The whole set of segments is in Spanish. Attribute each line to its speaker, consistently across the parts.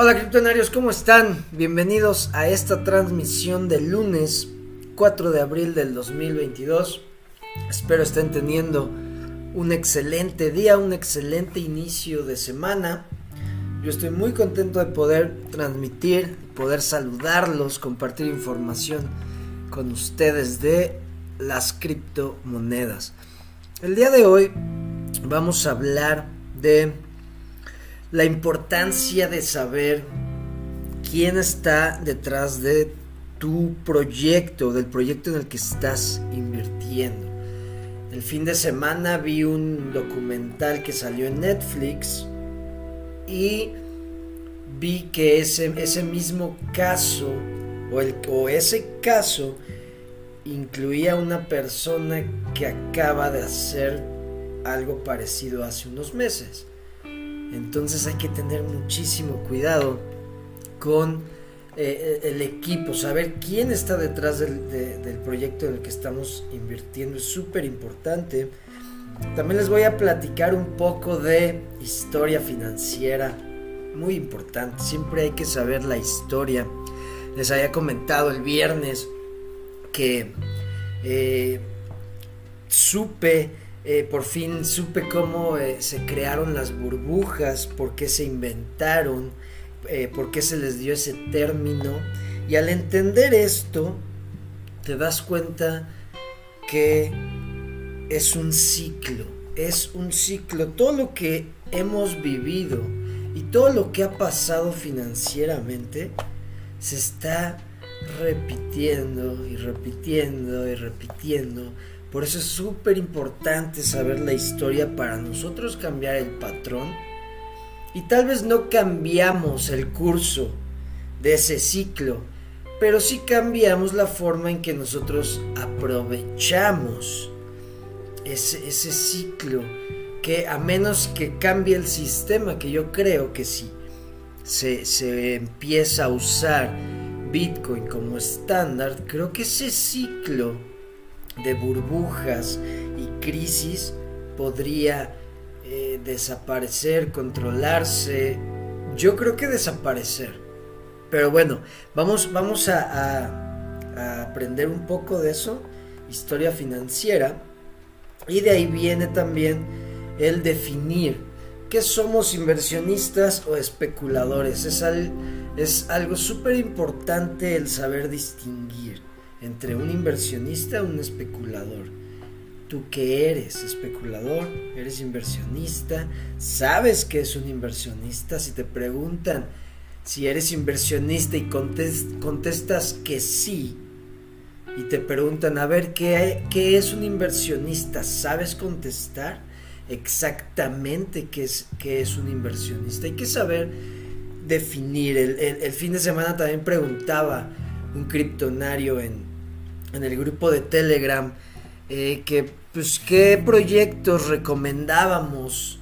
Speaker 1: Hola criptonarios, ¿cómo están? Bienvenidos a esta transmisión del lunes 4 de abril del 2022. Espero estén teniendo un excelente día, un excelente inicio de semana. Yo estoy muy contento de poder transmitir, poder saludarlos, compartir información con ustedes de las criptomonedas. El día de hoy vamos a hablar de la importancia de saber quién está detrás de tu proyecto, del proyecto en el que estás invirtiendo. El fin de semana vi un documental que salió en Netflix y vi que ese, ese mismo caso o, el, o ese caso incluía una persona que acaba de hacer algo parecido hace unos meses. Entonces hay que tener muchísimo cuidado con eh, el equipo, saber quién está detrás del, proyecto en el que estamos invirtiendo es súper importante. También les voy a platicar un poco de historia financiera, muy importante, siempre hay que saber la historia. Les había comentado el viernes que eh, supe eh, por fin supe cómo eh, se crearon las burbujas, por qué se inventaron, eh, por qué se les dio ese término. Y al entender esto, te das cuenta que es un ciclo, es un ciclo. Todo lo que hemos vivido y todo lo que ha pasado financieramente se está repitiendo y repitiendo y repitiendo por eso es súper importante saber la historia para nosotros cambiar el patrón. Y tal vez no cambiamos el curso de ese ciclo, pero sí cambiamos la forma en que nosotros aprovechamos ese, ese ciclo. Que a menos que cambie el sistema, que yo creo que sí, se, se empieza a usar Bitcoin como estándar, creo que ese ciclo de burbujas y crisis podría eh, desaparecer, controlarse. Yo creo que desaparecer. Pero bueno, vamos, vamos a, aprender un poco de eso, historia financiera. Y de ahí viene también el definir qué somos inversionistas o especuladores. Es, es algo súper importante el saber distinguir entre un inversionista y un especulador. ¿Tú qué eres? ¿Especulador? ¿Eres inversionista? ¿Sabes que es un inversionista? Si te preguntan si eres inversionista y contestas que sí, y te preguntan, a ver, ¿qué, es un inversionista? ¿Sabes contestar exactamente qué es, qué es un inversionista? Hay que saber definir. El, el fin de semana también preguntaba un criptonario en, en el grupo de Telegram eh, que pues qué proyectos recomendábamos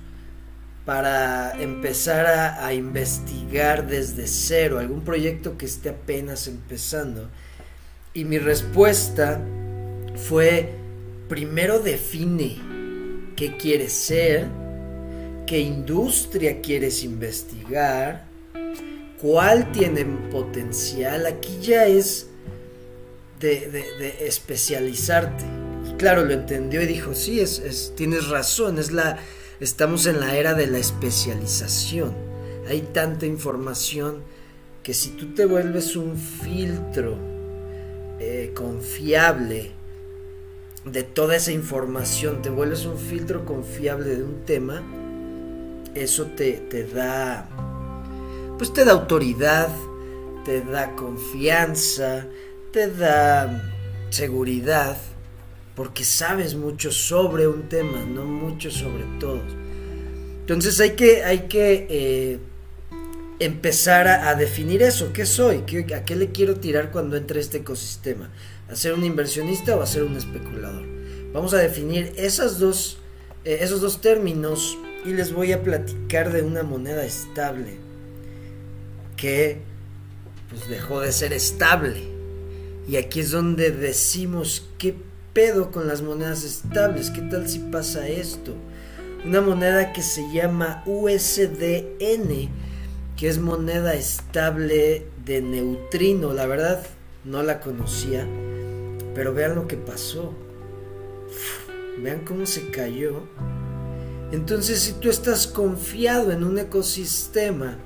Speaker 1: para empezar a, investigar desde cero, algún proyecto que esté apenas empezando. Y mi respuesta fue, primero define qué quieres ser, qué industria quieres investigar, cuál tiene potencial. Aquí ya es de, especializarte. Y claro, lo entendió y dijo, sí, es, tienes razón, es la, estamos en la era de la especialización. Hay tanta información que si tú te vuelves un filtro eh, confiable de toda esa información, te vuelves un filtro confiable de un tema, eso te, te da, pues te da autoridad, te da confianza, te da seguridad porque sabes mucho sobre un tema, no mucho sobre todos. Entonces hay que, hay que eh, empezar a, definir eso. ¿Qué soy? ¿A qué le quiero tirar cuando entre este ecosistema? ¿A ser un inversionista o a ser un especulador? Vamos a definir esas dos, eh, esos dos términos y les voy a platicar de una moneda estable que pues, dejó de ser estable y aquí es donde decimos, ¿qué pedo con las monedas estables? ¿Qué tal si pasa esto? Una moneda que se llama USDN que es moneda estable de neutrino. La verdad, no la conocía, pero vean lo que pasó. Vean cómo se cayó. Entonces, si tú estás confiado en un ecosistema,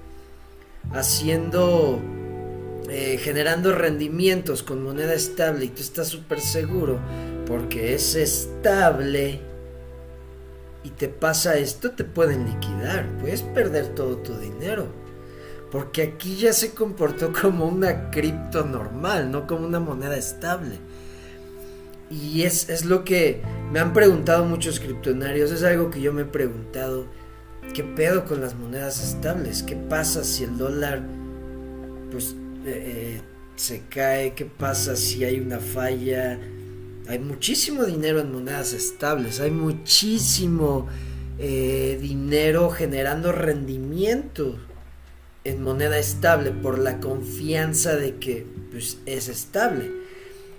Speaker 1: haciendo, eh, generando rendimientos con moneda estable y tú estás súper seguro porque es estable y te pasa esto, te pueden liquidar, puedes perder todo tu dinero. Porque aquí ya se comportó como una cripto normal, no como una moneda estable. Y es, es lo que me han preguntado muchos criptonarios, es algo que yo me he preguntado ¿Qué pedo con las monedas estables? ¿Qué pasa si el dólar pues eh, se cae? ¿Qué pasa si hay una falla? Hay muchísimo dinero en monedas estables, hay muchísimo eh, dinero generando rendimiento en moneda estable por la confianza de que pues, es estable.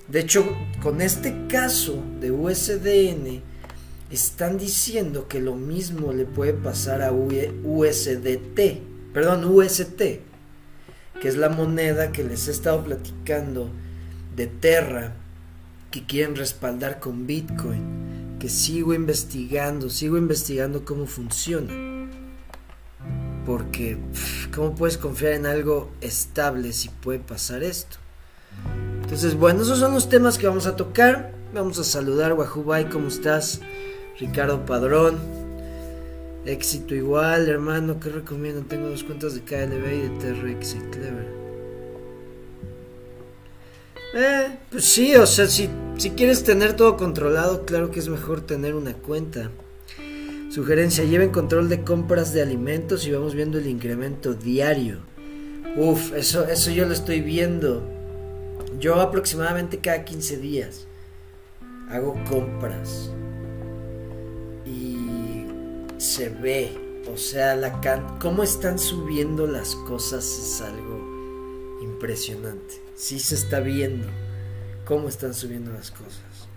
Speaker 1: De hecho, con este caso de USDN, están diciendo que lo mismo le puede pasar a USDT, perdón, UST, que es la moneda que les he estado platicando de Terra, que quieren respaldar con Bitcoin, que sigo investigando, sigo investigando cómo funciona. Porque, ¿cómo puedes confiar en algo estable si puede pasar esto? Entonces, bueno, esos son los temas que vamos a tocar. Vamos a saludar, Wahubai, ¿cómo estás? Ricardo Padrón. Éxito igual, hermano, ¿qué recomiendo? Tengo dos cuentas de KLB y de TRX y Clever. Eh, pues sí, o sea, si, si quieres tener todo controlado, claro que es mejor tener una cuenta. Sugerencia, lleven control de compras de alimentos y vamos viendo el incremento diario. Uf, eso, eso yo lo estoy viendo. Yo aproximadamente cada 15 días hago compras se ve, o sea, la can cómo están subiendo las cosas es algo impresionante. Sí se está viendo cómo están subiendo las cosas.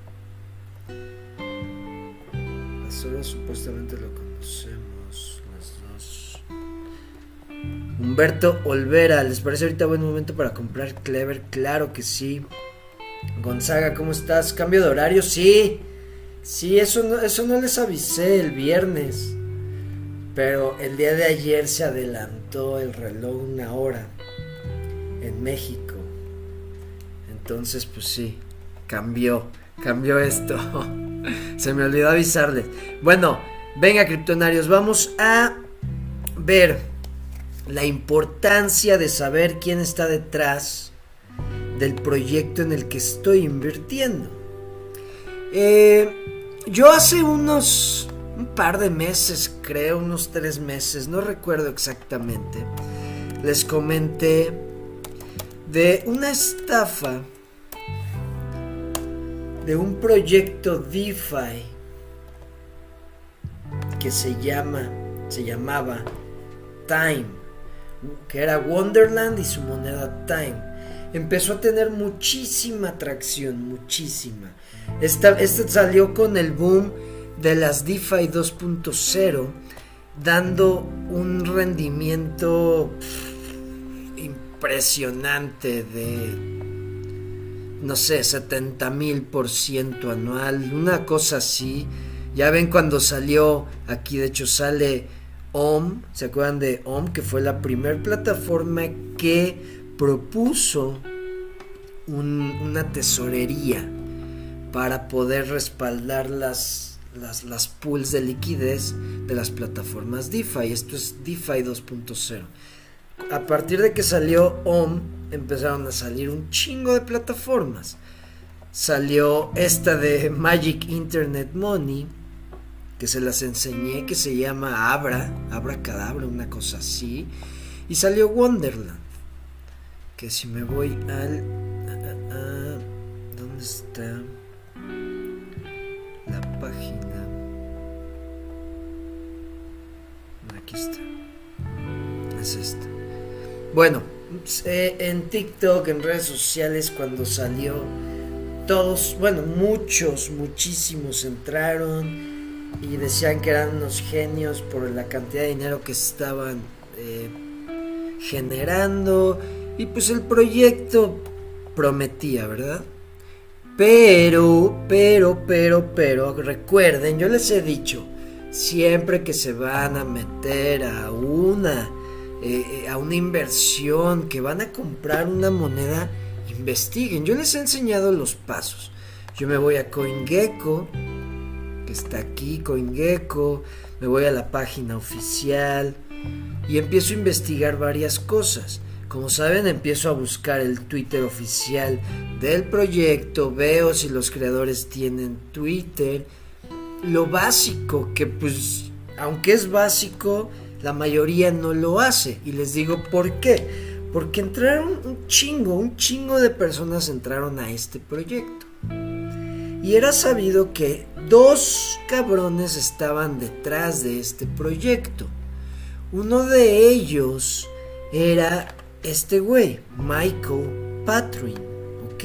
Speaker 1: Las horas supuestamente lo conocemos, las dos. Humberto Olvera, ¿les parece ahorita buen momento para comprar Clever? Claro que sí. Gonzaga, ¿cómo estás? ¿Cambio de horario? Sí. Sí, eso no, eso no les avisé el viernes. Pero el día de ayer se adelantó el reloj una hora en México. Entonces, pues sí, cambió, cambió esto. se me olvidó avisarles. Bueno, venga, criptonarios, vamos a ver la importancia de saber quién está detrás del proyecto en el que estoy invirtiendo. Eh, yo hace unos un par de meses, creo, unos tres meses, no recuerdo exactamente, les comenté de una estafa de un proyecto DeFi que se llama, se llamaba Time, que era Wonderland y su moneda Time. Empezó a tener muchísima atracción, muchísima. Esta, salió con el boom de las DeFi 2.0, dando un rendimiento impresionante de, no sé, 70 mil por ciento anual, una cosa así. Ya ven cuando salió, aquí de hecho sale OM, ¿se acuerdan de OM? Que fue la primera plataforma que propuso una tesorería para poder respaldar las, las, pools de liquidez de las plataformas DeFi. Esto es DeFi 2.0. A partir de que salió OM, empezaron a salir un chingo de plataformas. Salió esta de Magic Internet Money, que se las enseñé, que se llama Abra, Abra Cadabra, una cosa así. Y salió Wonderland, que si me voy al... ¿Dónde está? Página. Aquí está. Es esta. Bueno, eh, en TikTok, en redes sociales, cuando salió, todos, bueno, muchos, muchísimos entraron y decían que eran unos genios por la cantidad de dinero que estaban eh, generando y pues el proyecto prometía, ¿verdad? Pero, pero, pero, pero, recuerden, yo les he dicho, siempre que se van a meter a una, eh, eh, a una inversión, que van a comprar una moneda, investiguen. Yo les he enseñado los pasos. Yo me voy a CoinGecko, que está aquí, CoinGecko, me voy a la página oficial y empiezo a investigar varias cosas. Como saben, empiezo a buscar el Twitter oficial del proyecto, veo si los creadores tienen Twitter. Lo básico, que pues, aunque es básico, la mayoría no lo hace. Y les digo por qué. Porque entraron un chingo, un chingo de personas entraron a este proyecto. Y era sabido que dos cabrones estaban detrás de este proyecto. Uno de ellos era este güey, Michael Patrin, ¿ok?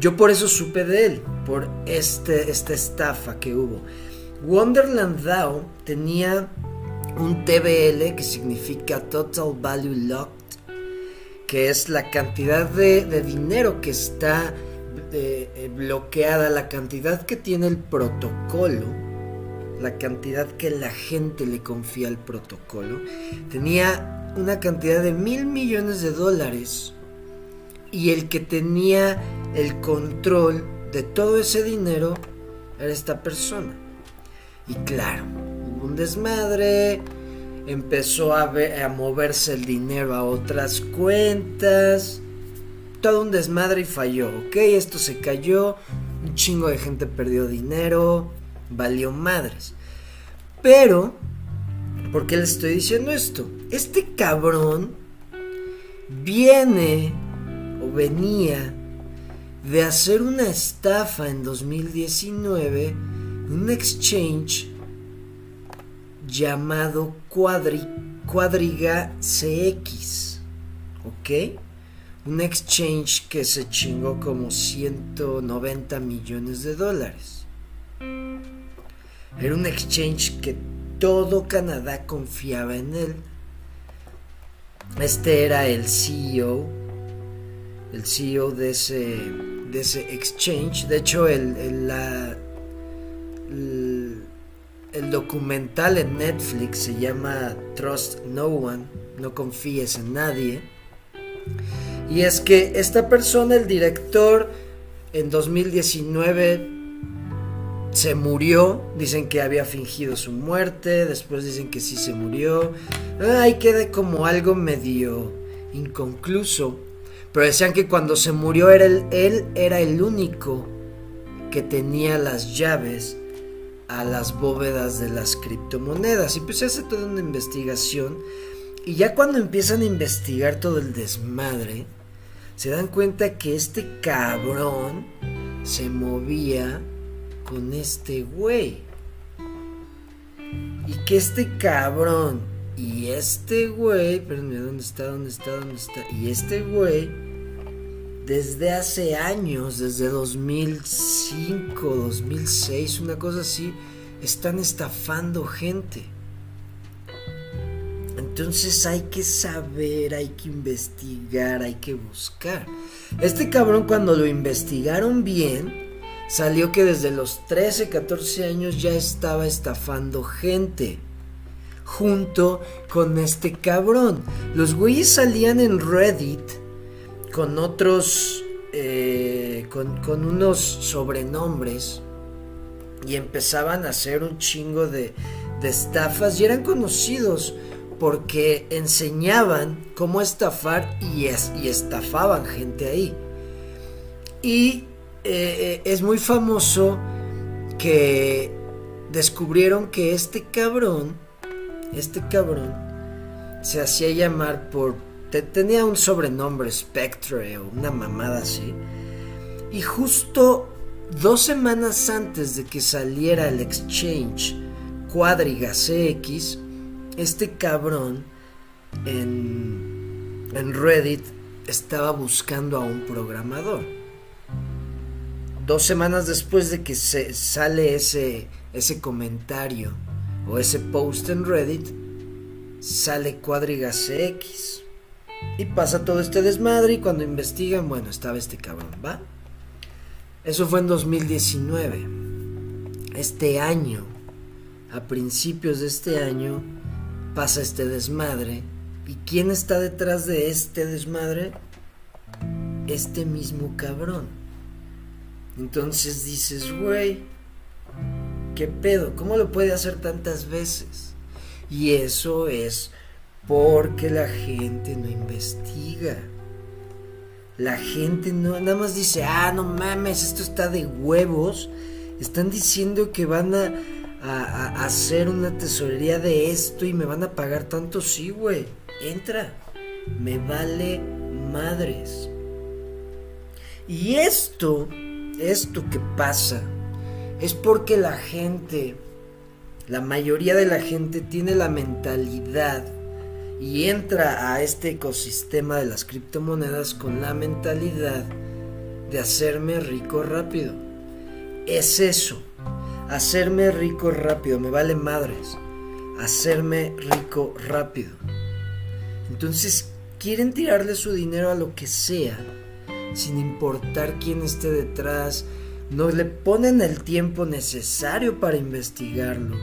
Speaker 1: Yo por eso supe de él, por este, esta estafa que hubo. Wonderland DAO tenía un TBL que significa Total Value Locked, que es la cantidad de, dinero que está eh, bloqueada, la cantidad que tiene el protocolo, la cantidad que la gente le confía al protocolo. Tenía una cantidad de mil millones de dólares y el que tenía el control de todo ese dinero era esta persona. Y claro, hubo un desmadre, empezó a, moverse el dinero a otras cuentas, todo un desmadre y falló, ¿ok? Esto se cayó, un chingo de gente perdió dinero, valió madres. Pero ¿Por qué les estoy diciendo esto? Este cabrón viene o venía de hacer una estafa en 2019 un exchange llamado Cuadriga CX. ¿Ok? Un exchange que se chingó como 190 millones de dólares. Era un exchange que todo Canadá confiaba en él. Este era el CEO, el CEO de ese, de ese exchange. De hecho, el, el, documental en Netflix se llama Trust No One, no confíes en nadie. Y es que esta persona, el director, en 2019 se murió, dicen que había fingido su muerte, después dicen que sí se murió. Ahí queda como algo medio inconcluso. Pero decían que cuando se murió él era el único que tenía las llaves a las bóvedas de las criptomonedas. Y pues se hace toda una investigación. Y ya cuando empiezan a investigar todo el desmadre, se dan cuenta que este cabrón se movía con este güey. Y que este cabrón y este güey, espérenme, ¿dónde está? ¿Dónde está? ¿Dónde está? Y este güey, desde hace años, desde 2005, 2006, una cosa así, están estafando gente. Entonces hay que saber, hay que investigar, hay que buscar. Este cabrón cuando lo investigaron bien, salió que desde los 13, 14 años ya estaba estafando gente. Junto con este cabrón. Los güeyes salían en Reddit con otros, eh, con, con unos sobrenombres y empezaban a hacer un chingo de, de estafas y eran conocidos porque enseñaban cómo estafar y, es, y estafaban gente ahí. Y eh, eh, es muy famoso que descubrieron que este cabrón, este cabrón, se hacía llamar por... tenía un sobrenombre, Spectre o una mamada así. Y justo dos semanas antes de que saliera el exchange Cuadriga CX, este cabrón en, en Reddit estaba buscando a un programador dos semanas después de que se sale ese, ese comentario o ese post en Reddit, sale Cuadrigas X. Y pasa todo este desmadre y cuando investigan, bueno, estaba este cabrón, ¿va? Eso fue en 2019. Este año, a principios de este año, pasa este desmadre. ¿Y quién está detrás de este desmadre? Este mismo cabrón. Entonces dices, güey, ¿qué pedo? ¿Cómo lo puede hacer tantas veces? Y eso es porque la gente no investiga. La gente no, nada más dice, ah, no mames, esto está de huevos. Están diciendo que van a, a, hacer una tesorería de esto y me van a pagar tanto. Sí, güey, entra. Me vale madres. Y esto, esto que pasa, es porque la gente, la mayoría de la gente tiene la mentalidad y entra a este ecosistema de las criptomonedas con la mentalidad de hacerme rico rápido. Es eso, hacerme rico rápido, me vale madres, hacerme rico rápido. Entonces quieren tirarle su dinero a lo que sea, sin importar quién esté detrás, no le ponen el tiempo necesario para investigarlo,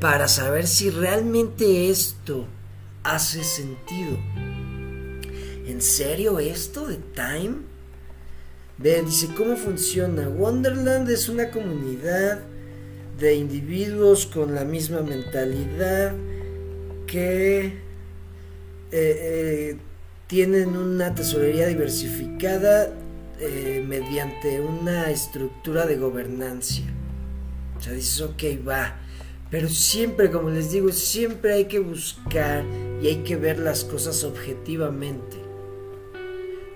Speaker 1: para saber si realmente esto hace sentido. ¿En serio esto de Time? Vean, dice, ¿cómo funciona? Wonderland es una comunidad de individuos con la misma mentalidad que eh, eh, tienen una tesorería diversificada eh, mediante una estructura de gobernancia. O sea, dices, ok, va. Pero siempre, como les digo, siempre hay que buscar y hay que ver las cosas objetivamente.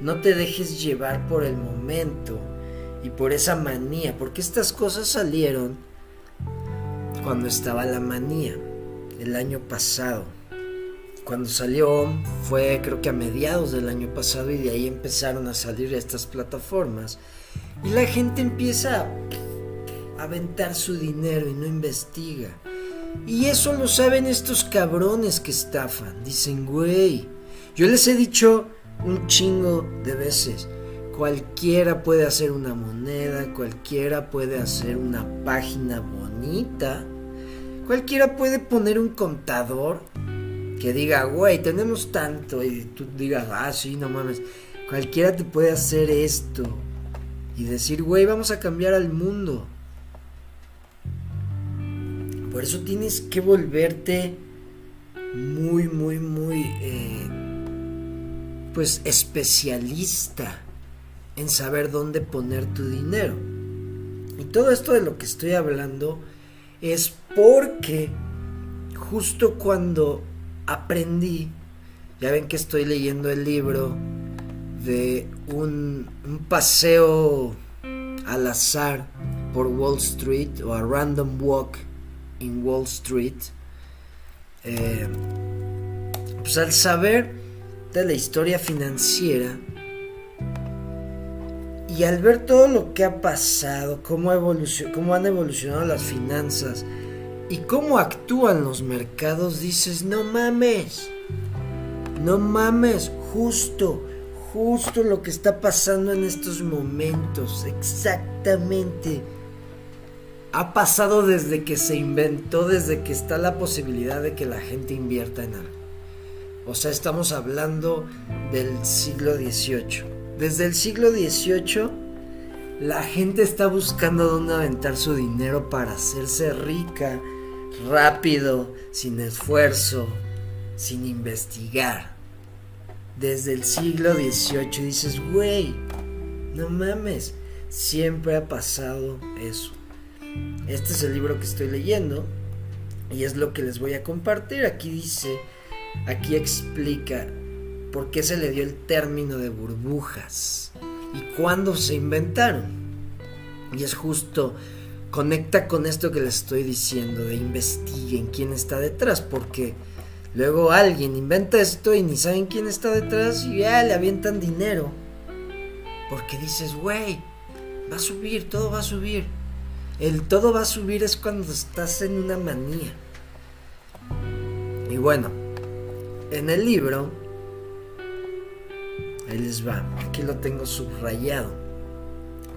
Speaker 1: No te dejes llevar por el momento y por esa manía, porque estas cosas salieron cuando estaba la manía, el año pasado. Cuando salió fue creo que a mediados del año pasado y de ahí empezaron a salir estas plataformas. Y la gente empieza a aventar su dinero y no investiga. Y eso lo saben estos cabrones que estafan. Dicen, güey, yo les he dicho un chingo de veces. Cualquiera puede hacer una moneda, cualquiera puede hacer una página bonita, cualquiera puede poner un contador que diga, güey, tenemos tanto, y tú digas, ah, sí, no mames, cualquiera te puede hacer esto y decir, güey, vamos a cambiar al mundo. Por eso tienes que volverte muy, muy, muy, eh, pues especialista en saber dónde poner tu dinero. Y todo esto de lo que estoy hablando es porque justo cuando aprendí, ya ven que estoy leyendo el libro de un, paseo al azar por Wall Street o a random walk in Wall Street, eh, pues al saber de la historia financiera y al ver todo lo que ha pasado, cómo, cómo han evolucionado las finanzas y cómo actúan los mercados, dices, no mames, no mames, justo, justo lo que está pasando en estos momentos, exactamente ha pasado desde que se inventó, desde que está la posibilidad de que la gente invierta en algo. O sea, estamos hablando del siglo XVIII. Desde el siglo XVIII, la gente está buscando dónde aventar su dinero para hacerse rica, rápido, sin esfuerzo, sin investigar. Desde el siglo XVIII dices, güey, no mames, siempre ha pasado eso. Este es el libro que estoy leyendo y es lo que les voy a compartir. Aquí dice, aquí explica por qué se le dio el término de burbujas y cuándo se inventaron. Y es justo, conecta con esto que les estoy diciendo, de investiguen quién está detrás, porque luego alguien inventa esto y ni saben quién está detrás y ya le avientan dinero. Porque dices, güey, va a subir, todo va a subir. El todo va a subir es cuando estás en una manía. Y bueno, en el libro, ahí les va, aquí lo tengo subrayado.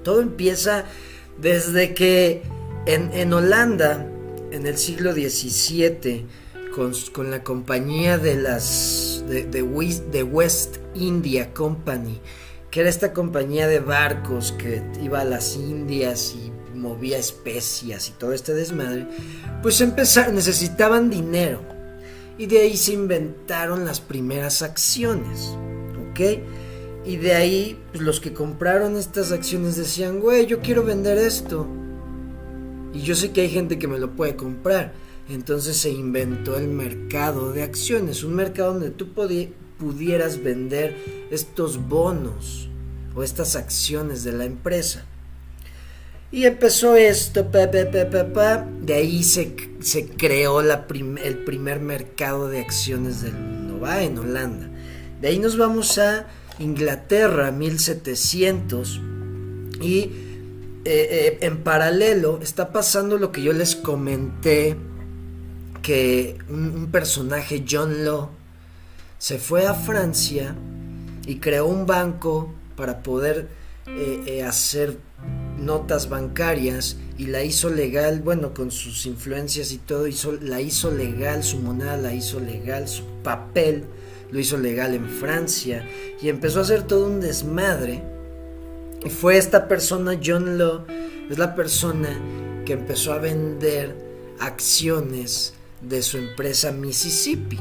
Speaker 1: Todo empieza desde que en, Holanda, en el siglo XVII, con, la compañía de las de, de, West India Company, que era esta compañía de barcos que iba a las Indias y movía especias y todo este desmadre, pues empezaron, necesitaban dinero. Y de ahí se inventaron las primeras acciones. ¿Ok? Y de ahí pues, los que compraron estas acciones decían, güey, yo quiero vender esto. Y yo sé que hay gente que me lo puede comprar. Entonces se inventó el mercado de acciones, un mercado donde tú pudieras vender estos bonos o estas acciones de la empresa. Y empezó esto, pa, de ahí se, se creó la el primer mercado de acciones del mundo, va en Holanda. De ahí nos vamos a Inglaterra, 1700, y eh, eh, en paralelo está pasando lo que yo les comenté, que un, personaje, John Law, se fue a Francia y creó un banco para poder eh, hacer notas bancarias y la hizo legal, bueno, con sus influencias y todo, hizo, la hizo legal, su moneda la hizo legal, su papel lo hizo legal en Francia y empezó a hacer todo un desmadre. Y fue esta persona, John Law, es la persona que empezó a vender acciones de su empresa Mississippi.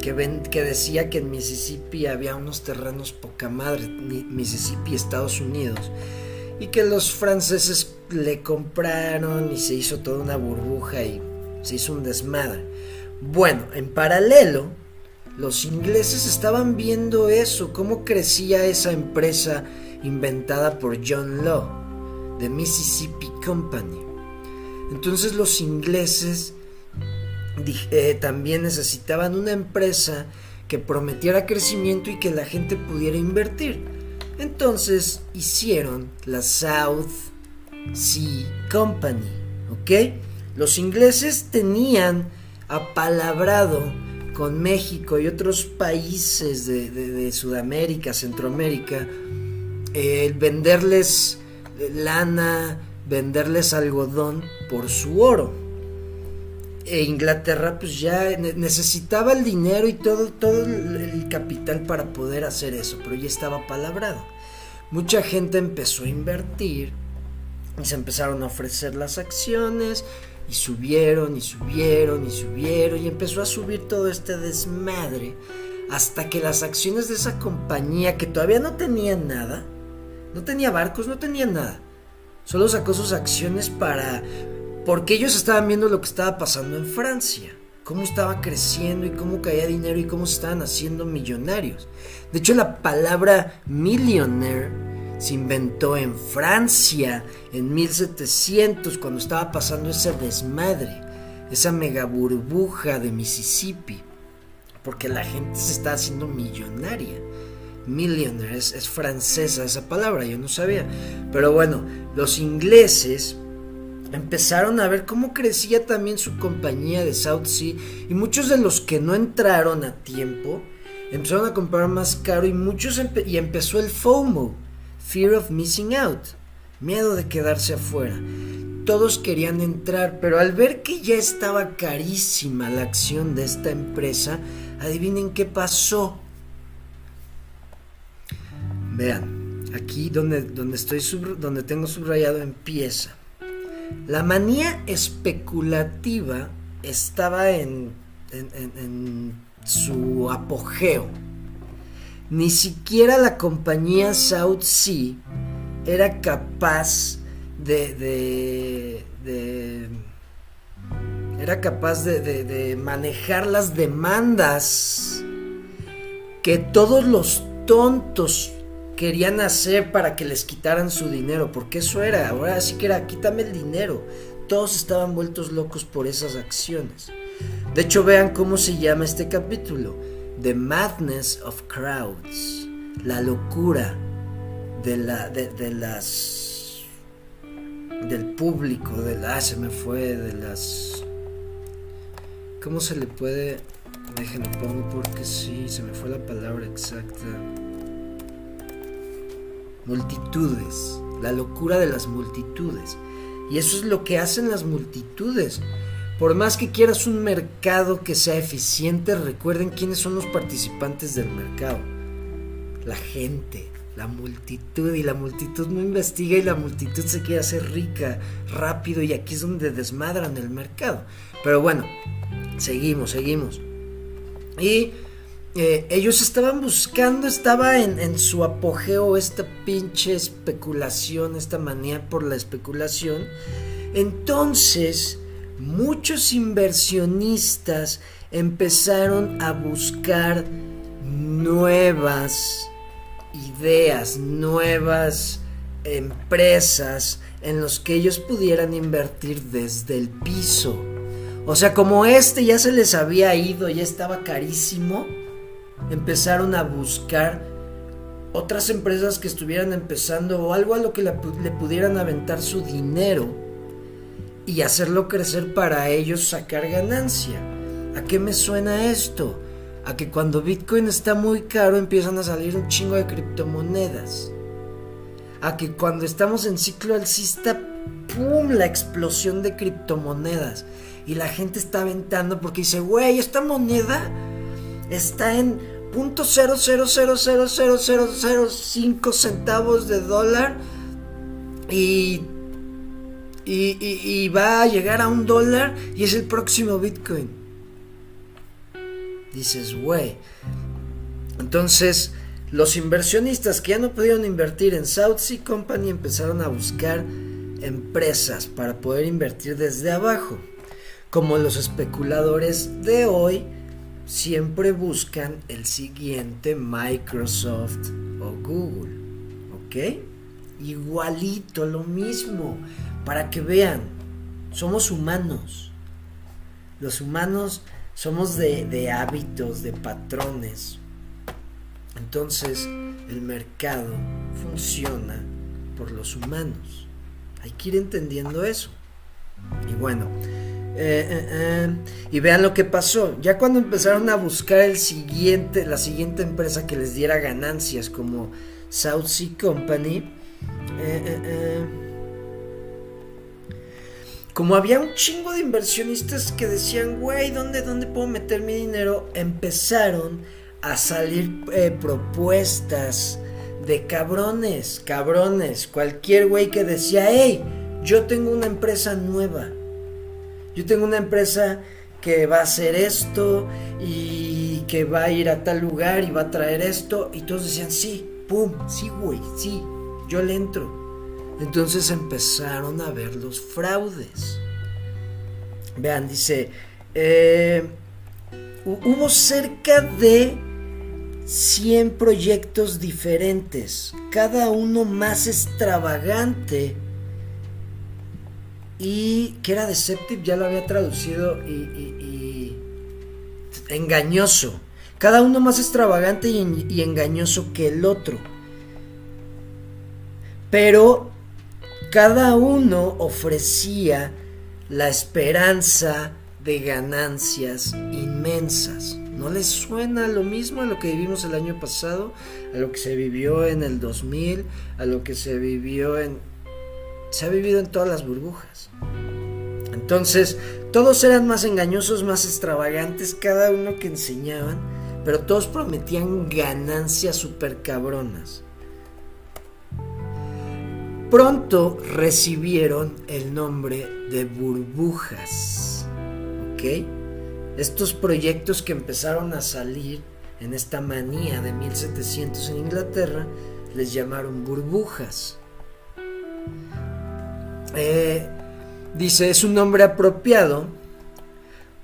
Speaker 1: Que, que decía que en Mississippi había unos terrenos poca madre, Mississippi, Estados Unidos y que los franceses le compraron y se hizo toda una burbuja y se hizo un desmadre. Bueno, en paralelo, los ingleses estaban viendo eso, cómo crecía esa empresa inventada por John Law, de Mississippi Company. Entonces los ingleses eh, también necesitaban una empresa que prometiera crecimiento y que la gente pudiera invertir. Entonces hicieron la South Sea Company, ¿ok? Los ingleses tenían apalabrado con México y otros países de, Sudamérica, Centroamérica, el venderles lana, venderles algodón por su oro e Inglaterra pues ya necesitaba el dinero y todo, todo el capital para poder hacer eso, pero ya estaba palabrado. Mucha gente empezó a invertir y se empezaron a ofrecer las acciones y subieron y subieron y subieron y empezó a subir todo este desmadre hasta que las acciones de esa compañía que todavía no tenía nada, no tenía barcos, no tenía nada, solo sacó sus acciones para porque ellos estaban viendo lo que estaba pasando en Francia, cómo estaba creciendo y cómo caía dinero y cómo se estaban haciendo millonarios. De hecho, la palabra millionaire se inventó en Francia en 1700 cuando estaba pasando ese desmadre, esa mega burbuja de Mississippi, porque la gente se está haciendo millonaria. Millionaire es, es francesa esa palabra, yo no sabía. Pero bueno, los ingleses empezaron a ver cómo crecía también su compañía de South Sea y muchos de los que no entraron a tiempo empezaron a comprar más caro y muchos y empezó el FOMO, Fear of Missing Out, miedo de quedarse afuera. Todos querían entrar, pero al ver que ya estaba carísima la acción de esta empresa, adivinen qué pasó. Vean, aquí donde, donde, estoy donde tengo subrayado empieza. La manía especulativa estaba en, su apogeo. Ni siquiera la compañía South Sea era capaz de, era capaz de, manejar las demandas que todos los tontos querían hacer para que les quitaran su dinero, porque eso era, ahora sí que era, quítame el dinero. Todos estaban vueltos locos por esas acciones. De hecho, vean cómo se llama este capítulo. The Madness of Crowds. La locura de, la, de, las... del público, de la... Ah, se me fue, de las... ¿Cómo se le puede Déjenlo pongo porque sí, se me fue la palabra exacta. Multitudes, la locura de las multitudes. Y eso es lo que hacen las multitudes. Por más que quieras un mercado que sea eficiente, recuerden quiénes son los participantes del mercado. La gente, la multitud. Y la multitud no investiga y la multitud se quiere hacer rica rápido y aquí es donde desmadran el mercado. Pero bueno, seguimos, seguimos. Y eh, ellos estaban buscando, estaba en, en, su apogeo esta pinche especulación, esta manía por la especulación. Entonces, muchos inversionistas empezaron a buscar nuevas ideas, nuevas empresas en los que ellos pudieran invertir desde el piso. O sea, como este ya se les había ido, ya estaba carísimo, empezaron a buscar otras empresas que estuvieran empezando o algo a lo que le, pudieran aventar su dinero y hacerlo crecer para ellos sacar ganancia. ¿A qué me suena esto? A que cuando Bitcoin está muy caro empiezan a salir un chingo de criptomonedas. A que cuando estamos en ciclo alcista, ¡pum! La explosión de criptomonedas y la gente está aventando porque dice, güey, esta moneda está en .0000005 centavos de dólar y, y, y, va a llegar a un dólar y es el próximo Bitcoin. Dices, güey. Entonces, los inversionistas que ya no pudieron invertir en South Sea Company empezaron a buscar empresas para poder invertir desde abajo como los especuladores de hoy siempre buscan el siguiente Microsoft o Google. ¿Ok? Igualito, lo mismo. Para que vean, somos humanos. Los humanos somos de, hábitos, de patrones. Entonces, el mercado funciona por los humanos. Hay que ir entendiendo eso. Y bueno, eh, eh, eh, y vean lo que pasó. Ya cuando empezaron a buscar el siguiente, la siguiente empresa que les diera ganancias, como South Sea Company, como había un chingo de inversionistas que decían, güey, ¿dónde, ¿dónde puedo meter mi dinero? Empezaron a salir propuestas de cabrones, cabrones, cualquier güey que decía, hey, yo tengo una empresa nueva yo tengo una empresa que va a hacer esto y que va a ir a tal lugar y va a traer esto. Y todos decían, sí, pum, sí, güey, sí, yo le entro. Entonces empezaron a ver los fraudes. Vean, dice, eh, hubo cerca de 100 proyectos diferentes, cada uno más extravagante y que era deceptive, ya lo había traducido y, engañoso. Cada uno más extravagante y, y engañoso que el otro. Pero cada uno ofrecía la esperanza de ganancias inmensas. ¿No les suena lo mismo a lo que vivimos el año pasado? A lo que se vivió en el 2000, a lo que se vivió en se ha vivido en todas las burbujas. Entonces, todos eran más engañosos, más extravagantes, cada uno que enseñaban, pero todos prometían ganancias super cabronas. Pronto recibieron el nombre de burbujas. ¿Ok? Estos proyectos que empezaron a salir en esta manía de 1700 en Inglaterra les llamaron burbujas. Eh, dice, es un nombre apropiado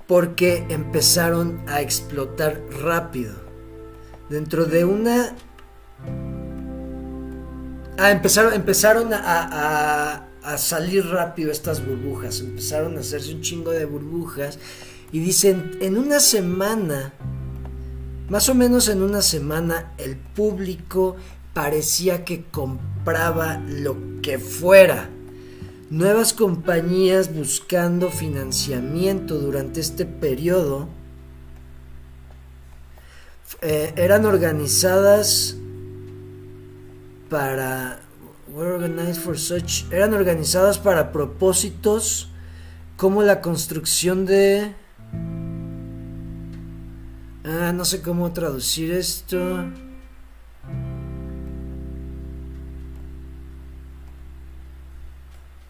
Speaker 1: porque empezaron a explotar rápido. Dentro de una... Ah, empezaron, empezaron a, a, salir rápido estas burbujas. Empezaron a hacerse un chingo de burbujas. Y dicen, en una semana, más o menos en una semana, el público parecía que compraba lo que fuera nuevas compañías buscando financiamiento durante este periodo eh, eran organizadas para were organized for such eran organizadas para propósitos como la construcción de ah no sé cómo traducir esto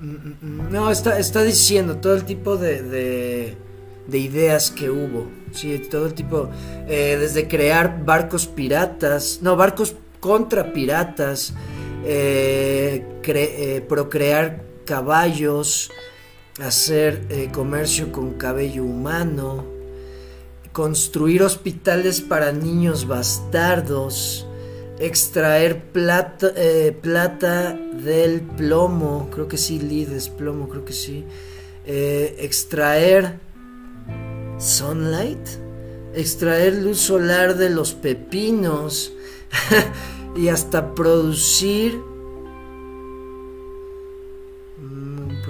Speaker 1: no está está diciendo todo el tipo de, de, de ideas que hubo sí todo el tipo eh, desde crear barcos piratas no barcos contra piratas eh, eh, procrear caballos, hacer comercio con cabello humano, construir hospitales para niños bastardos, extraer plata, plata del plomo, creo que sí, lides, plomo, creo que sí, extraer sunlight, extraer luz solar de los pepinos, y hasta producir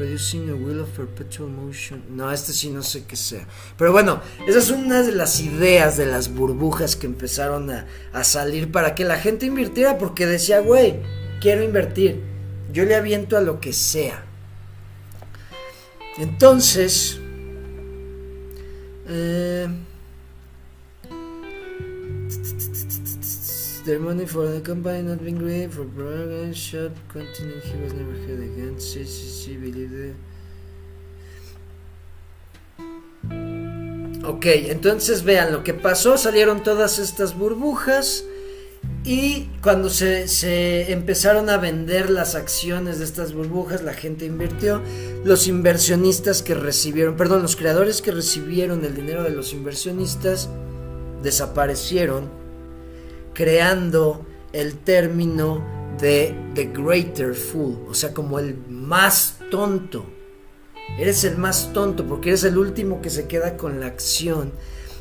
Speaker 1: producing a wheel of perpetual motion. No este sí no sé qué sea. Pero bueno esas son una de las ideas de las burbujas que empezaron a, a salir para que la gente invirtiera porque decía güey quiero invertir. Yo le aviento a lo que sea entonces eh, their money for the company not being great for program shot continued he was never heard again. Sí, sí, sí, believe Ok, entonces vean lo que pasó, salieron todas estas burbujas y cuando se, se, empezaron a vender las acciones de estas burbujas, la gente invirtió, los inversionistas que recibieron, perdón, los creadores que recibieron el dinero de los inversionistas desaparecieron creando el término de The Greater Fool, o sea, como el más tonto. Eres el más tonto porque eres el último que se queda con la acción.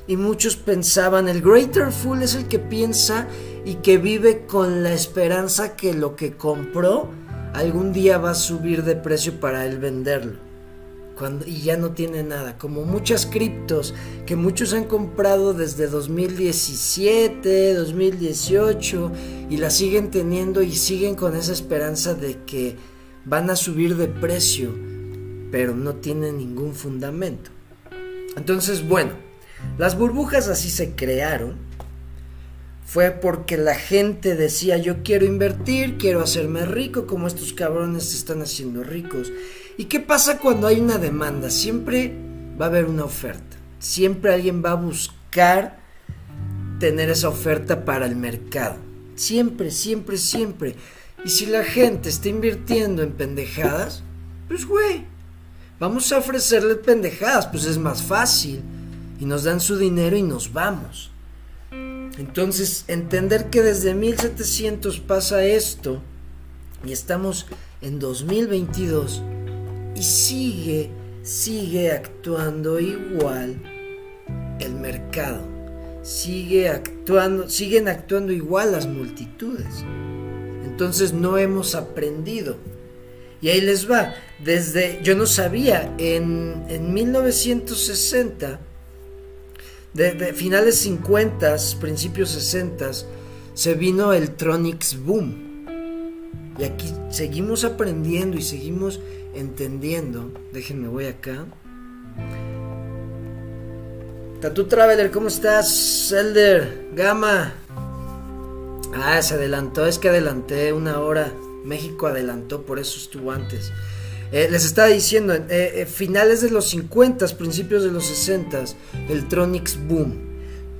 Speaker 1: Y muchos pensaban, el Greater Fool es el que piensa y que vive con la esperanza que lo que compró algún día va a subir de precio para él venderlo y ya no tiene nada, como muchas criptos que muchos han comprado desde 2017, 2018 y las siguen teniendo y siguen con esa esperanza de que van a subir de precio, pero no tienen ningún fundamento. Entonces, bueno, las burbujas así se crearon. Fue porque la gente decía yo quiero invertir, quiero hacerme rico como estos cabrones se están haciendo ricos. ¿Y qué pasa cuando hay una demanda? Siempre va a haber una oferta. Siempre alguien va a buscar tener esa oferta para el mercado. Siempre, siempre, siempre. Y si la gente está invirtiendo en pendejadas, pues güey, vamos a ofrecerle pendejadas, pues es más fácil. Y nos dan su dinero y nos vamos. Entonces, entender que desde 1700 pasa esto y estamos en 2022 y sigue, sigue actuando igual el mercado. Sigue actuando, siguen actuando igual las multitudes. Entonces no hemos aprendido. Y ahí les va. Desde, yo no sabía, en, en 1960, de, de, finales 50, principios 60, se vino el Tronics Boom. Y aquí seguimos aprendiendo y seguimos entendiendo. Déjenme, voy acá. Tatu Traveler, ¿cómo estás? Elder, Gama. Ah, se adelantó, es que adelanté una hora. México adelantó, por eso estuvo antes. Eh, les estaba diciendo, eh, eh, finales de los 50, principios de los 60, el Tronics Boom.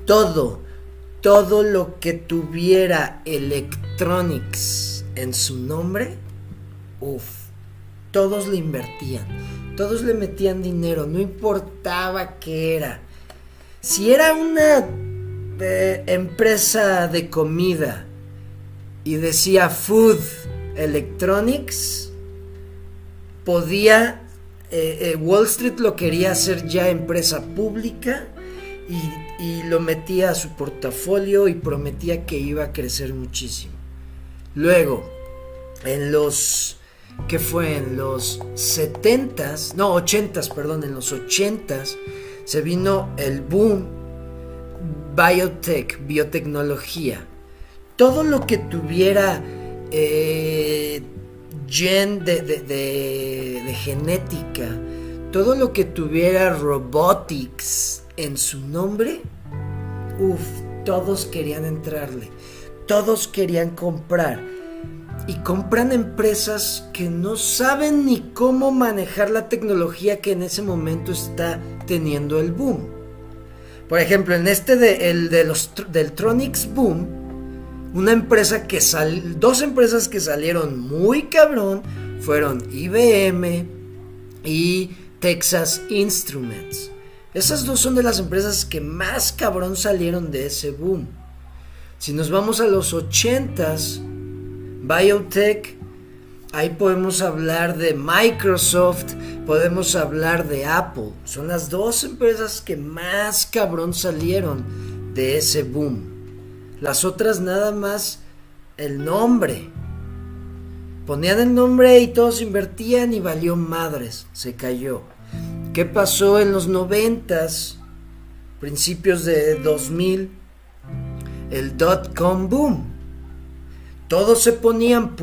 Speaker 1: Todo, todo lo que tuviera Electronics en su nombre, uff todos le invertían, todos le metían dinero, no importaba qué era. Si era una eh, empresa de comida y decía Food Electronics, podía, eh, eh, Wall Street lo quería hacer ya empresa pública y, y lo metía a su portafolio y prometía que iba a crecer muchísimo. Luego, en los que fue en los 70s, no, 80s, perdón, en los 80s, se vino el boom biotech, biotecnología. Todo lo que tuviera eh, gen de, de, genética, todo lo que tuviera robotics en su nombre, uff, todos querían entrarle, todos querían comprar. Y compran empresas que no saben ni cómo manejar la tecnología que en ese momento está teniendo el boom. Por ejemplo, en este de, el de los, del Tronics Boom, una empresa que sal, dos empresas que salieron muy cabrón fueron IBM y Texas Instruments. Esas dos son de las empresas que más cabrón salieron de ese boom. Si nos vamos a los 80s, biotech, ahí podemos hablar de Microsoft, podemos hablar de Apple. Son las dos empresas que más cabrón salieron de ese boom. Las otras nada más el nombre. Ponían el nombre y todos invertían y valió madres, se cayó. ¿Qué pasó en los noventas, principios de 2000? El dot com boom. Todos se ponían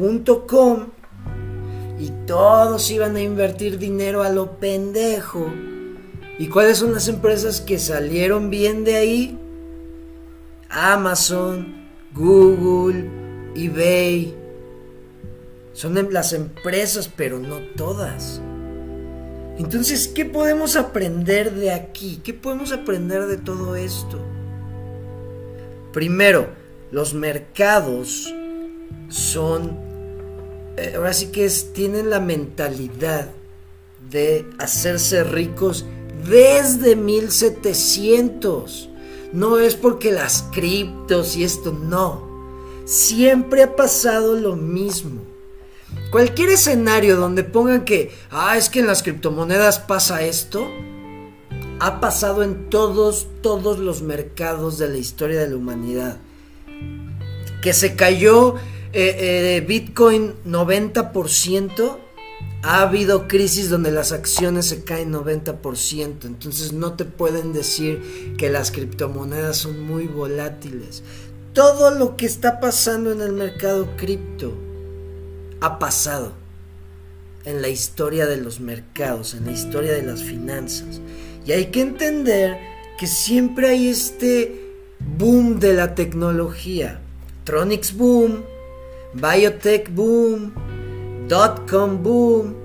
Speaker 1: .com y todos iban a invertir dinero a lo pendejo. ¿Y cuáles son las empresas que salieron bien de ahí? Amazon, Google, eBay. Son em, las empresas, pero no todas. Entonces, ¿qué podemos aprender de aquí? ¿Qué podemos aprender de todo esto? Primero, los mercados son, eh, ahora sí que es, tienen la mentalidad de hacerse ricos desde 1700. No es porque las criptos y esto, no. Siempre ha pasado lo mismo. Cualquier escenario donde pongan que, ah, es que en las criptomonedas pasa esto, ha pasado en todos, todos los mercados de la historia de la humanidad. Que se cayó eh, eh, Bitcoin 90%, ha habido crisis donde las acciones se caen 90%, entonces no te pueden decir que las criptomonedas son muy volátiles. Todo lo que está pasando en el mercado cripto ha pasado en la historia de los mercados, en la historia de las finanzas. Y hay que entender que siempre hay este boom de la tecnología. Tronics boom, biotech boom, dot-com boom,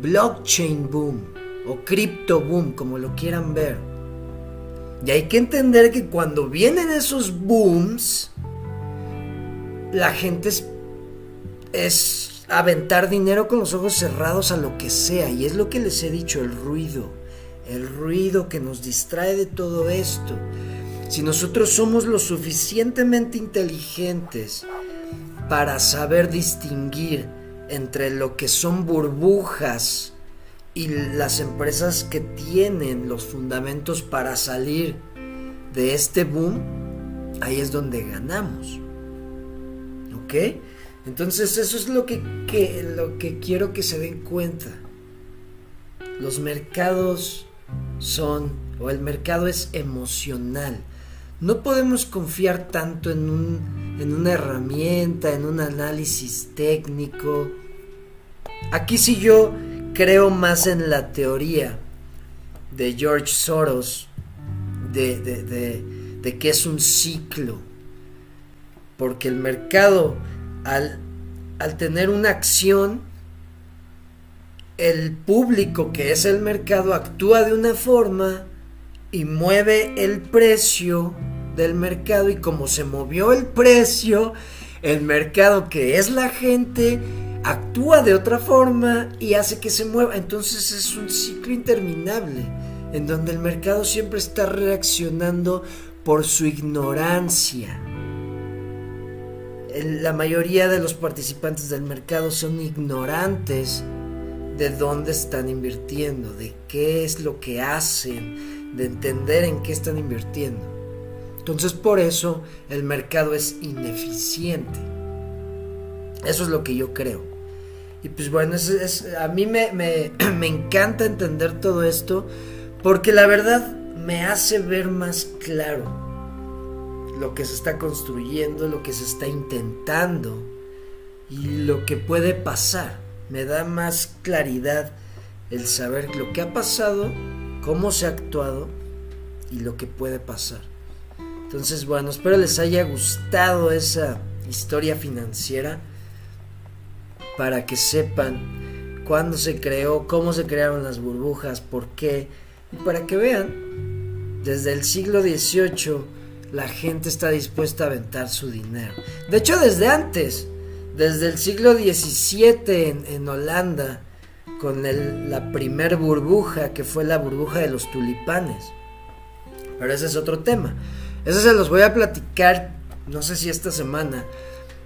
Speaker 1: blockchain boom o crypto boom, como lo quieran ver. Y hay que entender que cuando vienen esos booms, la gente es, es aventar dinero con los ojos cerrados a lo que sea. Y es lo que les he dicho, el ruido. El ruido que nos distrae de todo esto. Si nosotros somos lo suficientemente inteligentes para saber distinguir entre lo que son burbujas y las empresas que tienen los fundamentos para salir de este boom, ahí es donde ganamos. ¿Ok? Entonces eso es lo que, lo que quiero que se den cuenta. Los mercados son, o el mercado es emocional. No podemos confiar tanto en, un, en una herramienta, en un análisis técnico. Aquí sí yo creo más en la teoría de George Soros, de, de, de que es un ciclo. Porque el mercado al, tener una acción, el público que es el mercado actúa de una forma y mueve el precio del mercado y como se movió el precio, el mercado que es la gente actúa de otra forma y hace que se mueva. Entonces es un ciclo interminable en donde el mercado siempre está reaccionando por su ignorancia la mayoría de los participantes del mercado son ignorantes de dónde están invirtiendo, de qué es lo que hacen, de entender en qué están invirtiendo. Entonces por eso el mercado es ineficiente. Eso es lo que yo creo. Y pues bueno, a mí me, me encanta entender todo esto porque la verdad me hace ver más claro lo que se está construyendo, lo que se está intentando y lo que puede pasar. Me da más claridad el saber lo que ha pasado, cómo se ha actuado y lo que puede pasar. Entonces, bueno, espero les haya gustado esa historia financiera para que sepan cuándo se creó, cómo se crearon las burbujas, por qué, y para que vean, desde el siglo XVIII la gente está dispuesta a aventar su dinero. De hecho, desde antes, desde el siglo XVII en, Holanda, con la primer burbuja, que fue la burbuja de los tulipanes. Pero ese es otro tema. Eso se los voy a platicar, no sé si esta semana,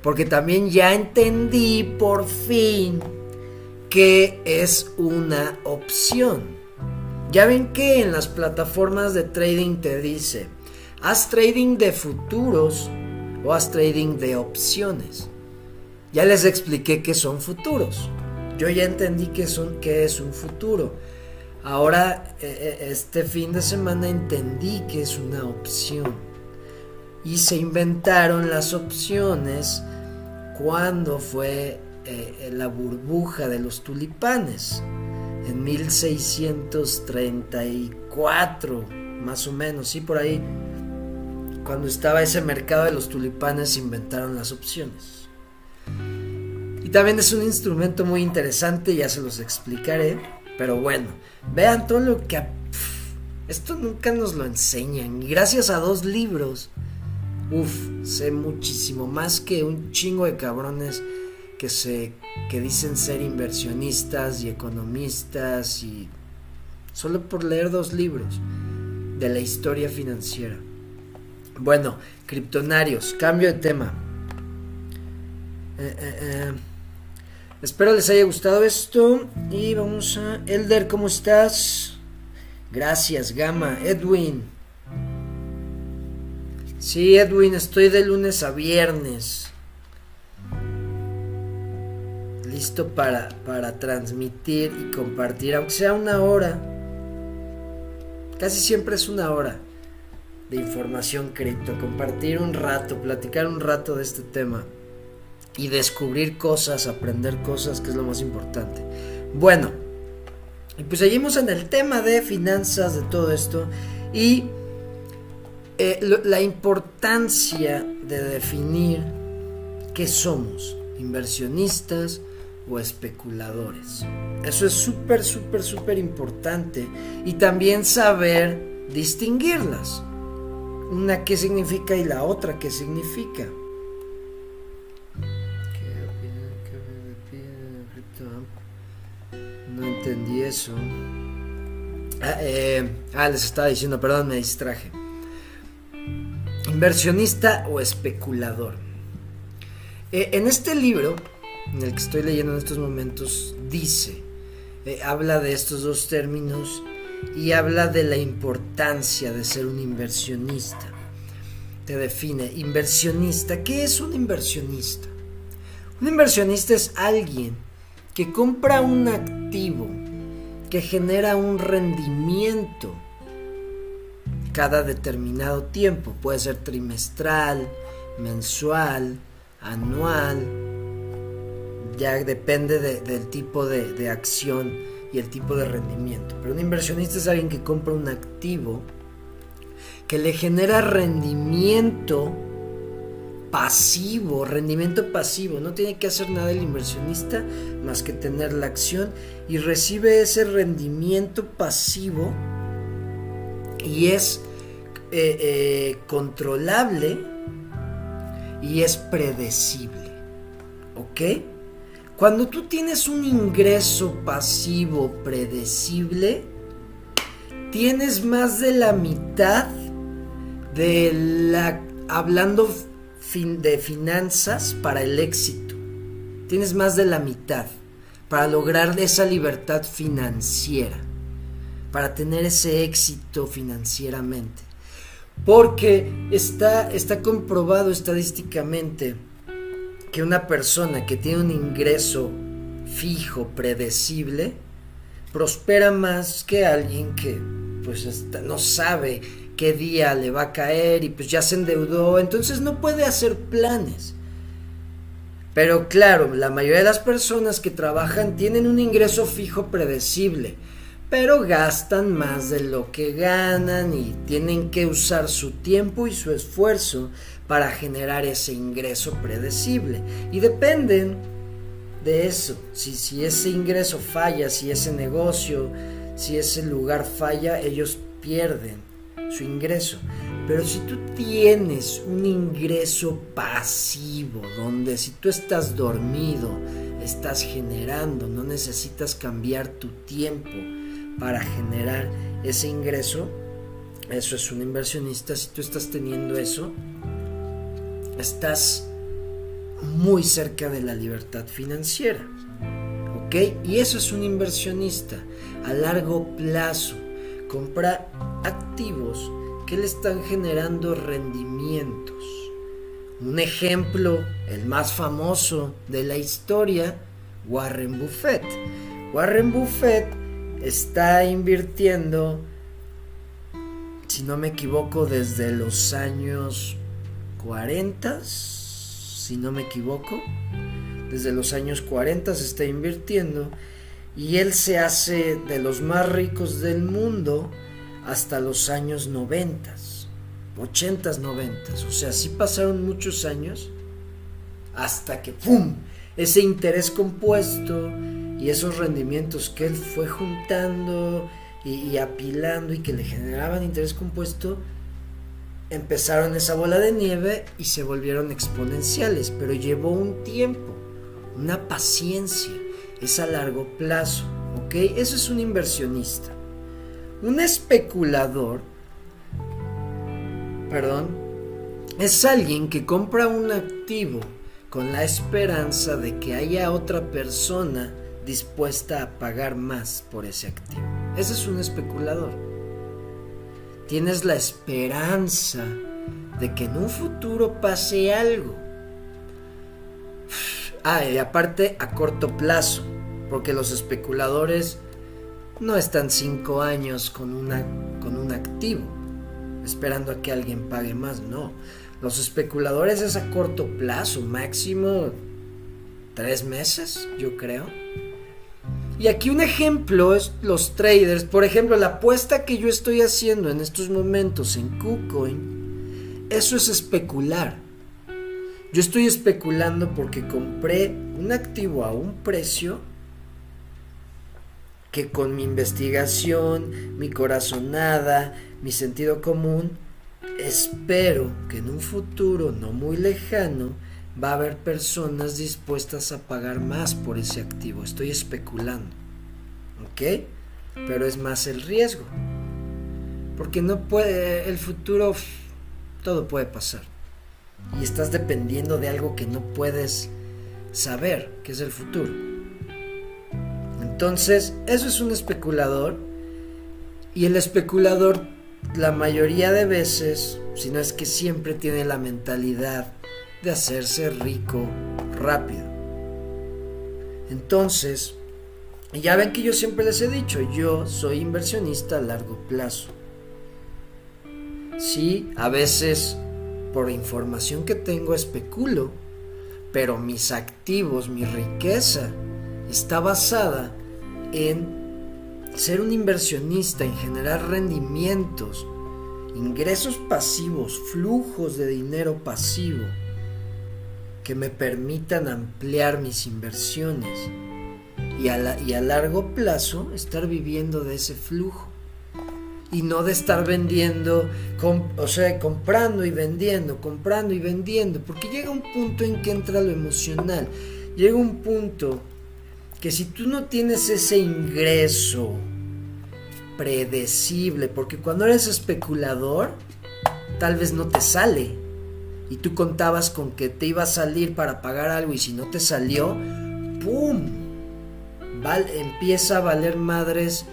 Speaker 1: porque también ya entendí por fin que es una opción. Ya ven que en las plataformas de trading te dice, haz trading de futuros o haz trading de opciones. Ya les expliqué que son futuros. Yo ya entendí que, son, que es un futuro. Ahora, e, e, este fin de semana entendí que es una opción. Y se inventaron las opciones cuando fue eh, la burbuja de los tulipanes. En 1634, más o menos, sí, por ahí. Cuando estaba ese mercado de los tulipanes, se inventaron las opciones. También es un instrumento muy interesante, ya se los explicaré pero bueno, vean todo lo que... esto nunca nos lo enseñan. Y gracias a dos libros, uff, sé muchísimo más que un chingo de cabrones que, se, que dicen ser inversionistas y economistas y... Solo por leer dos libros de la historia financiera. Bueno, criptonarios, cambio de tema. Eh, eh, eh. Espero les haya gustado esto. Y vamos a... Elder, ¿cómo estás? Gracias, Gama. Edwin. Sí, Edwin, estoy de lunes a viernes. Listo para, para transmitir y compartir, aunque sea una hora. Casi siempre es una hora de información cripto. Compartir un rato, platicar un rato de este tema y descubrir cosas, aprender cosas, que es lo más importante. Bueno, y pues seguimos en el tema de finanzas, de todo esto, y eh, la importancia de definir qué somos, inversionistas o especuladores. Eso es súper, súper, súper importante. Y también saber distinguirlas. Una qué significa y la otra qué significa. Entendí eso. Ah, eh, ah, les estaba diciendo, perdón, me distraje. Inversionista o especulador. Eh, en este libro, en el que estoy leyendo en estos momentos, dice, eh, habla de estos dos términos y habla de la importancia de ser un inversionista. Te define, inversionista, ¿qué es un inversionista? Un inversionista es alguien que compra un activo que genera un rendimiento cada determinado tiempo. Puede ser trimestral, mensual, anual. Ya depende del tipo de, de acción y el tipo de rendimiento. Pero un inversionista es alguien que compra un activo que le genera rendimiento pasivo, rendimiento pasivo. No tiene que hacer nada el inversionista más que tener la acción y recibe ese rendimiento pasivo y es eh, eh, controlable y es predecible. ¿Ok? Cuando tú tienes un ingreso pasivo predecible, tienes más de la mitad de la hablando de finanzas para el éxito. Tienes más de la mitad para lograr esa libertad financiera, para tener ese éxito financieramente. Porque está, está comprobado estadísticamente que una persona que tiene un ingreso fijo, predecible, prospera más que alguien que pues no sabe qué día le va a caer y pues ya se endeudó, entonces no puede hacer planes. Pero claro, la mayoría de las personas que trabajan tienen un ingreso fijo predecible, pero gastan más de lo que ganan y tienen que usar su tiempo y su esfuerzo para generar ese ingreso predecible. Y dependen de eso. Si, si ese ingreso falla, si ese negocio, si ese lugar falla, ellos pierden su ingreso. Pero si tú tienes un ingreso pasivo, donde si tú estás dormido, estás generando, no necesitas cambiar tu tiempo para generar ese ingreso, eso es un inversionista. Si tú estás teniendo eso, estás muy cerca de la libertad financiera. ¿Ok? Y eso es un inversionista a largo plazo. Compra activos que le están generando rendimientos. Un ejemplo, el más famoso de la historia, Warren Buffett. Warren Buffett está invirtiendo, si no me equivoco, desde los años 40, si no me equivoco. Desde los años 40 se está invirtiendo y él se hace de los más ricos del mundo hasta los años 90, 80, 90. O sea, sí pasaron muchos años hasta que ¡pum! Ese interés compuesto y esos rendimientos que él fue juntando y, y apilando y que le generaban interés compuesto empezaron esa bola de nieve y se volvieron exponenciales, pero llevó un tiempo, una paciencia, es a largo plazo, ¿ok? Eso es un inversionista. Un especulador, perdón, es alguien que compra un activo con la esperanza de que haya otra persona dispuesta a pagar más por ese activo. Ese es un especulador tienes la esperanza de que en un futuro pase algo. Ah, y aparte a corto plazo, porque los especuladores no están cinco años con, una, con un activo, esperando a que alguien pague más, no. Los especuladores es a corto plazo, máximo tres meses, yo creo. Y aquí un ejemplo es los traders. Por ejemplo, la apuesta que yo estoy haciendo en estos momentos en KuCoin, eso es especular. Yo estoy especulando porque compré un activo a un precio que con mi investigación, mi corazonada, mi sentido común, espero que en un futuro no muy lejano va a haber personas dispuestas a pagar más por ese activo. Estoy especulando. ¿Ok? Pero es más el riesgo. Porque no puede, el futuro, todo puede pasar. Y estás dependiendo de algo que no puedes saber, que es el futuro. Entonces, eso es un especulador. Y el especulador, la mayoría de veces, si no es que siempre tiene la mentalidad de hacerse rico rápido. Entonces, ya ven que yo siempre les he dicho, yo soy inversionista a largo plazo. Sí, a veces por información que tengo especulo, pero mis activos, mi riqueza está basada en ser un inversionista, en generar rendimientos, ingresos pasivos, flujos de dinero pasivo que me permitan ampliar mis inversiones y a, largo plazo estar viviendo de ese flujo y no de estar vendiendo, o sea, comprando y vendiendo, comprando y vendiendo, porque llega un punto en que entra lo emocional, llega un punto que si tú no tienes ese ingreso predecible, porque cuando eres especulador, tal vez no te sale, y tú contabas con que te iba a salir para pagar algo y si no te salió, ¡pum! empieza a valer madres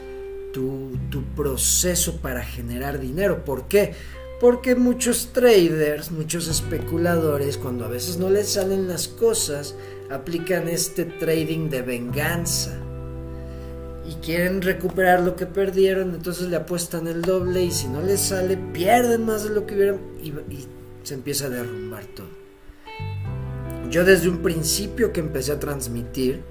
Speaker 1: tu, tu proceso para generar dinero. ¿Por qué? Porque muchos traders, muchos especuladores, cuando a veces no les salen las cosas, aplican este trading de venganza. y quieren recuperar lo que perdieron, entonces le apuestan el doble y si no les sale, pierden más de lo que hubieran y, y se empieza a derrumbar todo. Yo desde un principio que empecé a transmitir,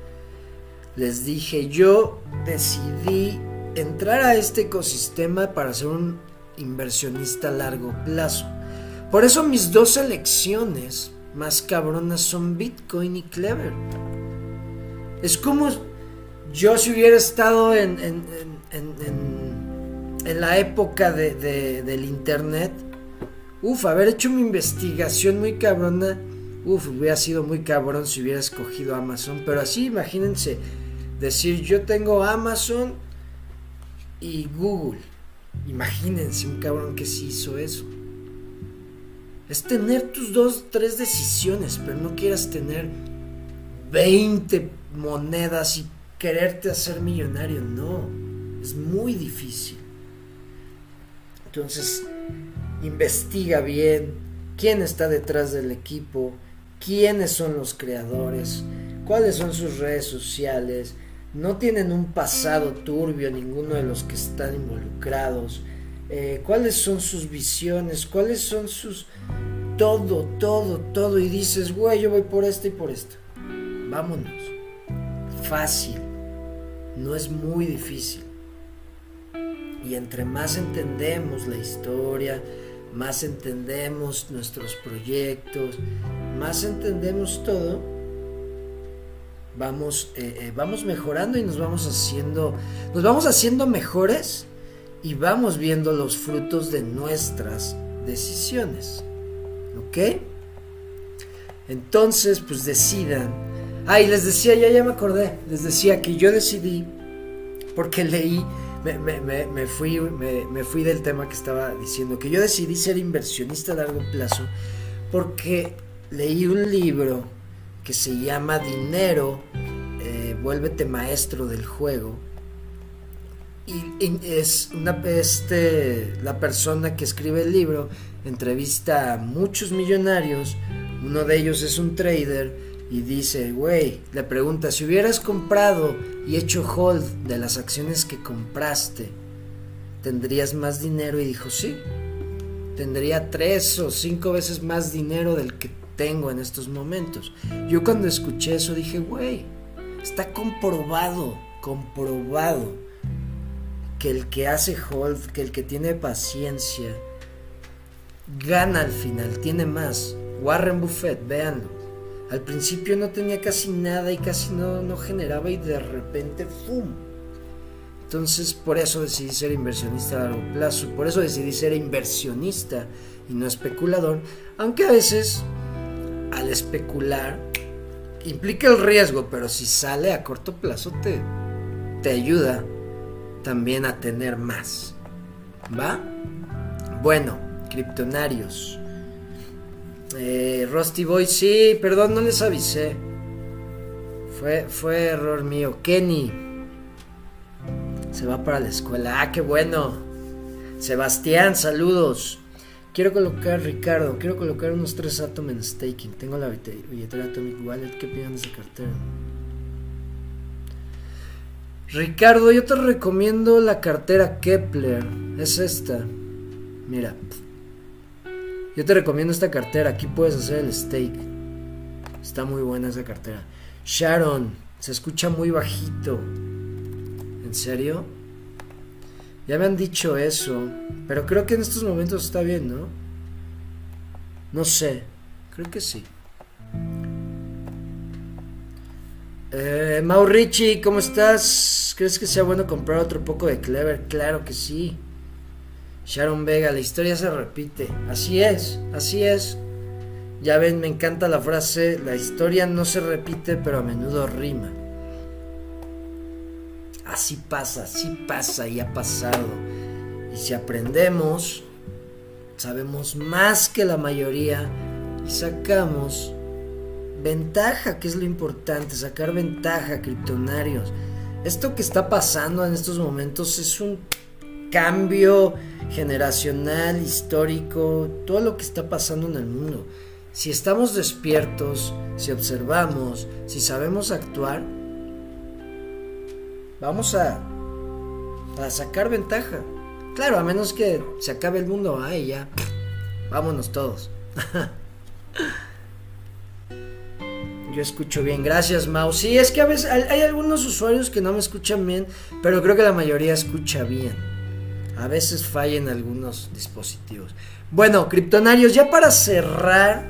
Speaker 1: les dije, yo decidí entrar a este ecosistema para ser un inversionista a largo plazo. Por eso mis dos elecciones más cabronas son Bitcoin y Clever. Es como yo si hubiera estado en, en, en, la época de, del Internet, uf, haber hecho mi investigación muy cabrona, uf, hubiera sido muy cabrón si hubiera escogido Amazon. Pero así, imagínense, decir yo tengo Amazon y Google. Imagínense un cabrón que sí hizo eso. Es tener tus dos, tres decisiones, pero no quieras tener 20 monedas y quererte hacer millonario. No, es muy difícil. Entonces, investiga bien quién está detrás del equipo, quiénes son los creadores, cuáles son sus redes sociales, no tienen un pasado turbio ninguno de los que están involucrados, eh, cuáles son sus visiones, cuáles son sus... Todo, todo, todo. Y dices, güey, yo voy por esto y por esto. Vámonos. Fácil. No es muy difícil. Y entre más entendemos la historia, más entendemos nuestros proyectos, más entendemos todo, vamos, eh, eh, vamos mejorando y nos vamos haciendo, nos vamos haciendo mejores y vamos viendo los frutos de nuestras decisiones. ¿Ok? Entonces, pues decidan. Ah, les decía, ya, ya me acordé, les decía que yo decidí, porque leí, me, me, fui, me, fui del tema que estaba diciendo, que yo decidí ser inversionista a largo plazo, porque leí un libro que se llama Dinero, eh, vuélvete maestro del juego. Y, es una, este, la persona que escribe el libro entrevista a muchos millonarios, uno de ellos es un trader y dice, güey, le pregunta, si hubieras comprado y hecho hold de las acciones que compraste, ¿tendrías más dinero? Y dijo, sí, tendría tres o cinco veces más dinero del que tengo en estos momentos. Yo cuando escuché eso dije, güey, está comprobado, comprobado que el que hace hold, que el que tiene paciencia, gana al final, tiene más. Warren Buffett, véanlo. Al principio no tenía casi nada y casi no, no generaba y de repente ¡fum! Entonces por eso decidí ser inversionista a largo plazo, por eso decidí ser inversionista y no especulador, aunque a veces al especular implica el riesgo, pero si sale a corto plazo te, te ayuda también a tener más. ¿Va? Bueno, criptonarios. Eh, Rusty Boy, sí, perdón, no les avisé. Fue, fue error mío. Kenny se va para la escuela. Ah, qué bueno. Sebastián, saludos. Quiero colocar, Ricardo, quiero colocar unos tres Atom en staking. Tengo la billetera Atomic Wallet. ¿Qué opinan de esa cartera? Ricardo, yo te recomiendo la cartera Kepler. Es esta. Mira. Yo te recomiendo esta cartera. Aquí puedes hacer el stake. Está muy buena esa cartera. Sharon, se escucha muy bajito. ¿En serio? Ya me han dicho eso, pero creo que en estos momentos está bien, ¿no? No sé, creo que sí. Eh, ¿cómo estás? ¿Crees que sea bueno comprar otro poco de Clever? Claro que sí. Sharon Vega, la historia se repite. Así es, así es. Ya ven, me encanta la frase, la historia no se repite, pero a menudo rima. Así pasa, así pasa y ha pasado. Y si aprendemos, sabemos más que la mayoría y sacamos ventaja, que es lo importante, sacar ventaja, criptonarios. Esto que está pasando en estos momentos es un cambio generacional, histórico, todo lo que está pasando en el mundo. Si estamos despiertos, si observamos, si sabemos actuar, Vamos a, a sacar ventaja. Claro, a menos que se acabe el mundo, ay, ya. Vámonos todos. Yo escucho bien, gracias Mau. Sí, es que a veces hay algunos usuarios que no me escuchan bien, pero creo que la mayoría escucha bien. A veces fallan algunos dispositivos. Bueno, criptonarios, ya para cerrar,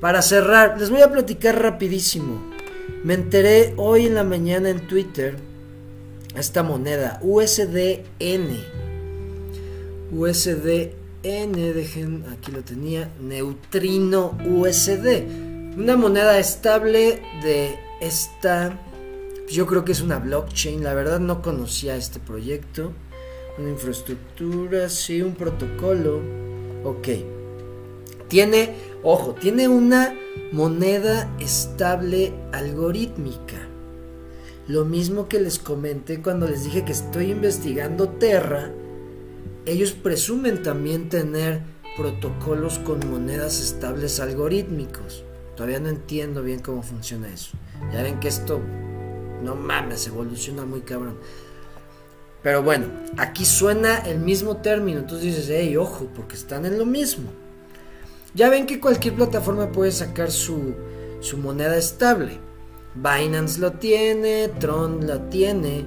Speaker 1: para cerrar, les voy a platicar rapidísimo. Me enteré hoy en la mañana en Twitter esta moneda USDN. USDN, dejen, aquí lo tenía, Neutrino USD. Una moneda estable de esta, yo creo que es una blockchain, la verdad no conocía este proyecto. Una infraestructura, sí, un protocolo. Ok. Tiene, ojo, tiene una moneda estable algorítmica. Lo mismo que les comenté cuando les dije que estoy investigando Terra, ellos presumen también tener protocolos con monedas estables algorítmicos. Todavía no entiendo bien cómo funciona eso. Ya ven que esto, no mames, evoluciona muy cabrón. Pero bueno, aquí suena el mismo término, entonces dices, hey, ojo, porque están en lo mismo. Ya ven que cualquier plataforma puede sacar su, su moneda estable. Binance lo tiene, Tron lo tiene,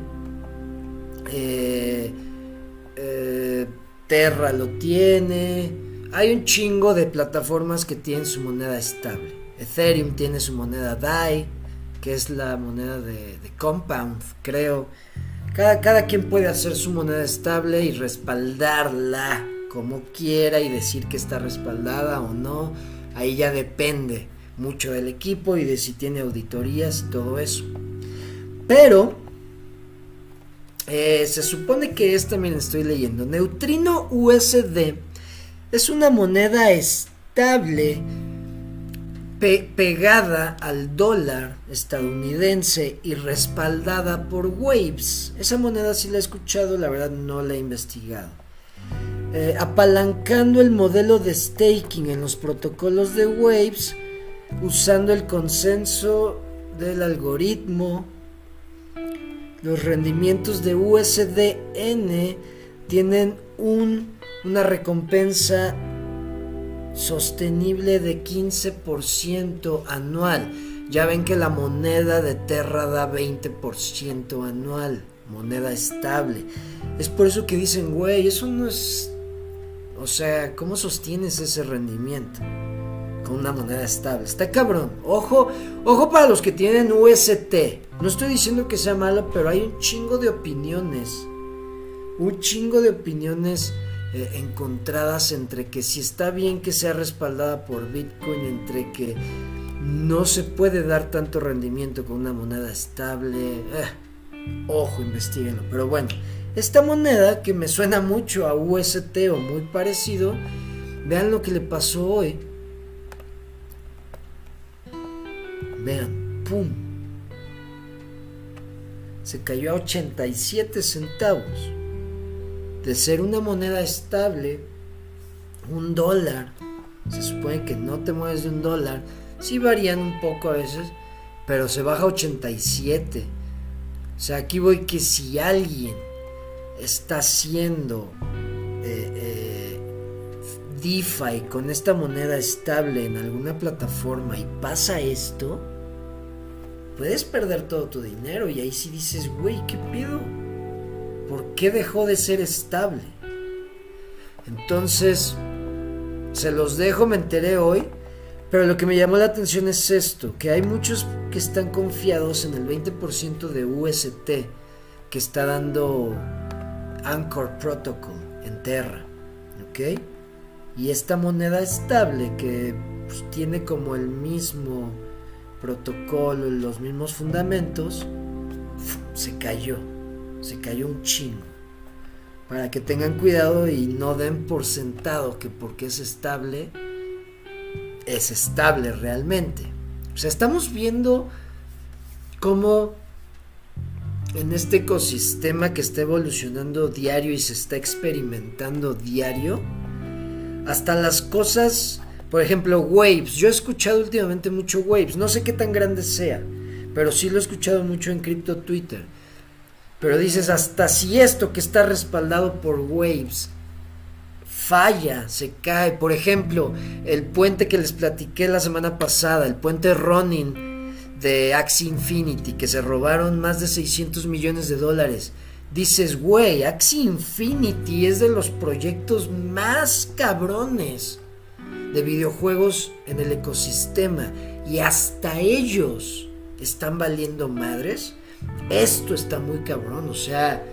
Speaker 1: eh, eh, Terra lo tiene. Hay un chingo de plataformas que tienen su moneda estable. Ethereum tiene su moneda DAI, que es la moneda de, Compound, creo. Cada, cada quien puede hacer su moneda estable y respaldarla como quiera y decir que está respaldada o no. Ahí ya depende mucho del equipo y de si tiene auditorías y todo eso. Pero eh, se supone que esta, miren, estoy leyendo. Neutrino USD es una moneda estable pegada al dólar estadounidense y respaldada por Waves. Esa moneda sí la he escuchado, la verdad no la he investigado. Eh, apalancando el modelo de staking en los protocolos de Waves usando el consenso del algoritmo. Los rendimientos de USDN tienen una recompensa sostenible de 15% anual. Ya ven que la moneda de Terra da 20% anual, moneda estable. Es por eso que dicen, güey, eso no es... O sea, ¿cómo sostienes ese rendimiento? una moneda estable. Está cabrón. Ojo, ojo para los que tienen UST. No estoy diciendo que sea malo, pero hay un chingo de opiniones. Un chingo de opiniones eh, encontradas entre que si está bien que sea respaldada por Bitcoin, entre que no se puede dar tanto rendimiento con una moneda estable. Eh, ojo, investiguenlo. Pero bueno, esta moneda que me suena mucho a UST o muy parecido, vean lo que le pasó hoy Vean, ¡pum! Se cayó a 87 centavos. De ser una moneda estable, un dólar, se supone que no te mueves de un dólar, sí varían un poco a veces, pero se baja a 87. O sea, aquí voy que si alguien está haciendo eh, eh, DeFi con esta moneda estable en alguna plataforma y pasa esto, puedes perder todo tu dinero y ahí sí dices, güey, ¿qué pido? ¿Por qué dejó de ser estable? Entonces, se los dejo, me enteré hoy, pero lo que me llamó la atención es esto, que hay muchos que están confiados en el 20% de UST que está dando Anchor Protocol en Terra, ¿ok? Y esta moneda estable que pues, tiene como el mismo protocolo, los mismos fundamentos, se cayó, se cayó un chingo. Para que tengan cuidado y no den por sentado que porque es estable, es estable realmente. O sea, estamos viendo cómo en este ecosistema que está evolucionando diario y se está experimentando diario, hasta las cosas por ejemplo, Waves. Yo he escuchado últimamente mucho Waves. No sé qué tan grande sea. pero sí lo he escuchado mucho en cripto Twitter. Pero dices, hasta si esto que está respaldado por Waves falla, se cae. Por ejemplo, el puente que les platiqué la semana pasada, el puente Ronin de Axie Infinity, que se robaron más de 600 millones de dólares. Dices, güey, Axie Infinity es de los proyectos más cabrones de videojuegos en el ecosistema y hasta ellos están valiendo madres. Esto está muy cabrón, o sea,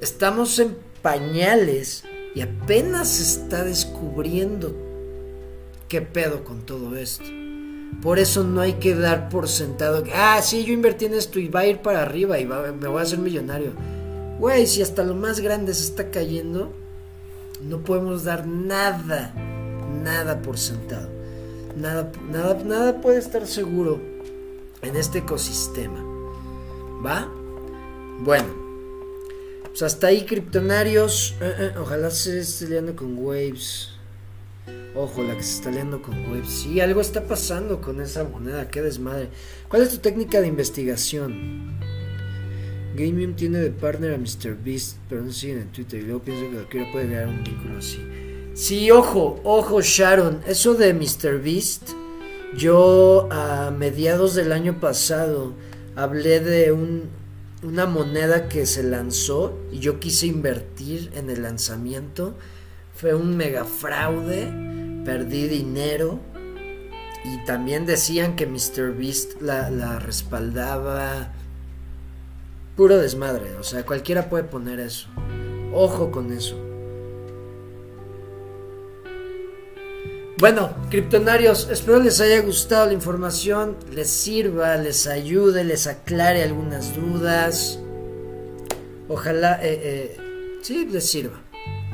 Speaker 1: estamos en pañales y apenas se está descubriendo qué pedo con todo esto. Por eso no hay que dar por sentado que, ah, sí, yo invertí en esto y va a ir para arriba y me voy a hacer millonario. Güey, si hasta lo más grande se está cayendo, no podemos dar nada nada por sentado. Nada, nada, nada puede estar seguro en este ecosistema. ¿Va? Bueno. Pues hasta ahí, criptonarios. Eh, eh, ojalá se esté liando con Waves. Ojo, la que se está liando con Waves. Sí, algo está pasando con esa moneda. Qué desmadre. ¿Cuál es tu técnica de investigación? Gamium tiene de partner a MrBeast, pero no siguen en Twitter. Y luego pienso que cualquiera puede crear un vínculo así. Sí, ojo, ojo Sharon, eso de Mr. Beast, yo a mediados del año pasado hablé de un, una moneda que se lanzó y yo quise invertir en el lanzamiento. Fue un mega fraude, perdí dinero y también decían que Mr. Beast la, la respaldaba. Puro desmadre, o sea, cualquiera puede poner eso. Ojo con eso. Bueno, criptonarios, espero les haya gustado la información, les sirva, les ayude, les aclare algunas dudas. Ojalá, eh, eh, sí, les sirva.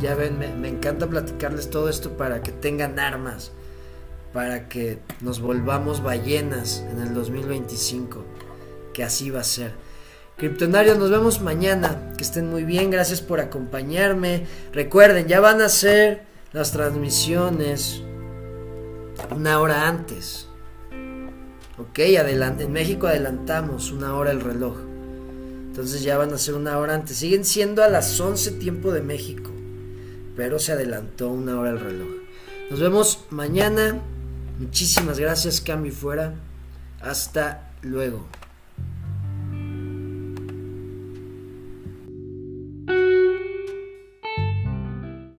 Speaker 1: Ya ven, me, me encanta platicarles todo esto para que tengan armas, para que nos volvamos ballenas en el 2025, que así va a ser. Criptonarios, nos vemos mañana. Que estén muy bien, gracias por acompañarme. Recuerden, ya van a ser las transmisiones una hora antes. Ok, en México adelantamos una hora el reloj. Entonces ya van a ser una hora antes. Siguen siendo a las 11 tiempo de México. Pero se adelantó una hora el reloj. Nos vemos mañana. Muchísimas gracias, cambio fuera. Hasta luego.